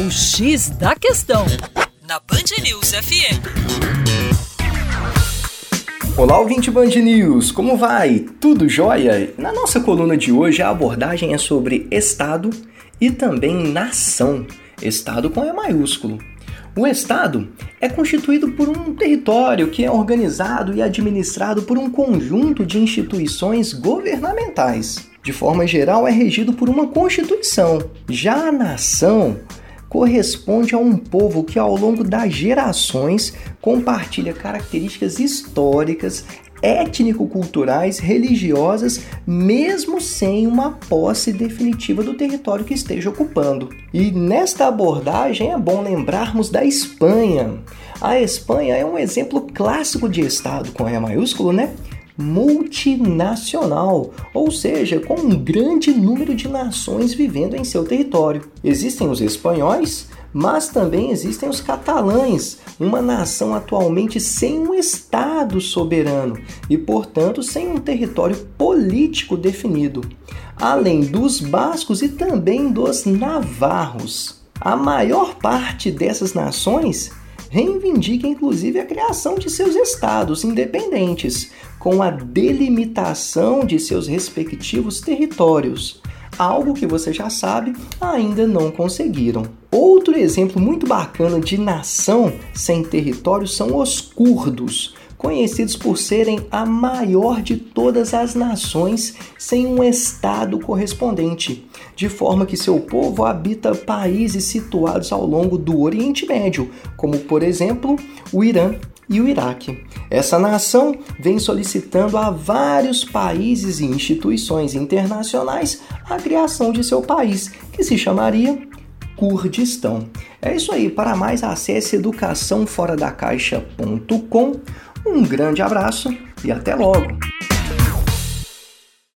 O X da Questão, na Band News FM. Olá, ouvinte Band News, como vai? Tudo jóia? Na nossa coluna de hoje, a abordagem é sobre Estado e também nação. Estado com E maiúsculo. O Estado é constituído por um território que é organizado e administrado por um conjunto de instituições governamentais. De forma geral, é regido por uma Constituição. Já a nação corresponde a um povo que, ao longo das gerações, compartilha características históricas, étnico-culturais, religiosas, mesmo sem uma posse definitiva do território que esteja ocupando. E nesta abordagem é bom lembrarmos da Espanha. A Espanha é um exemplo clássico de Estado com E maiúsculo, né? Multinacional, ou seja, com um grande número de nações vivendo em seu território. Existem os espanhóis, mas também existem os catalães, uma nação atualmente sem um Estado soberano e, portanto, sem um território político definido, além dos bascos e também dos navarros. A maior parte dessas nações reivindica inclusive a criação de seus estados independentes, com a delimitação de seus respectivos territórios, algo que você já sabe ainda não conseguiram. Outro exemplo muito bacana de nação sem território são os curdos, conhecidos por serem a maior de todas as nações sem um estado correspondente, de forma que seu povo habita países situados ao longo do Oriente Médio, como por exemplo o Irã e o Iraque. Essa nação vem solicitando a vários países e instituições internacionais a criação de seu país, que se chamaria Kurdistão. É isso aí, para mais acesse educaçãoforadacaixa.com um grande abraço e até logo!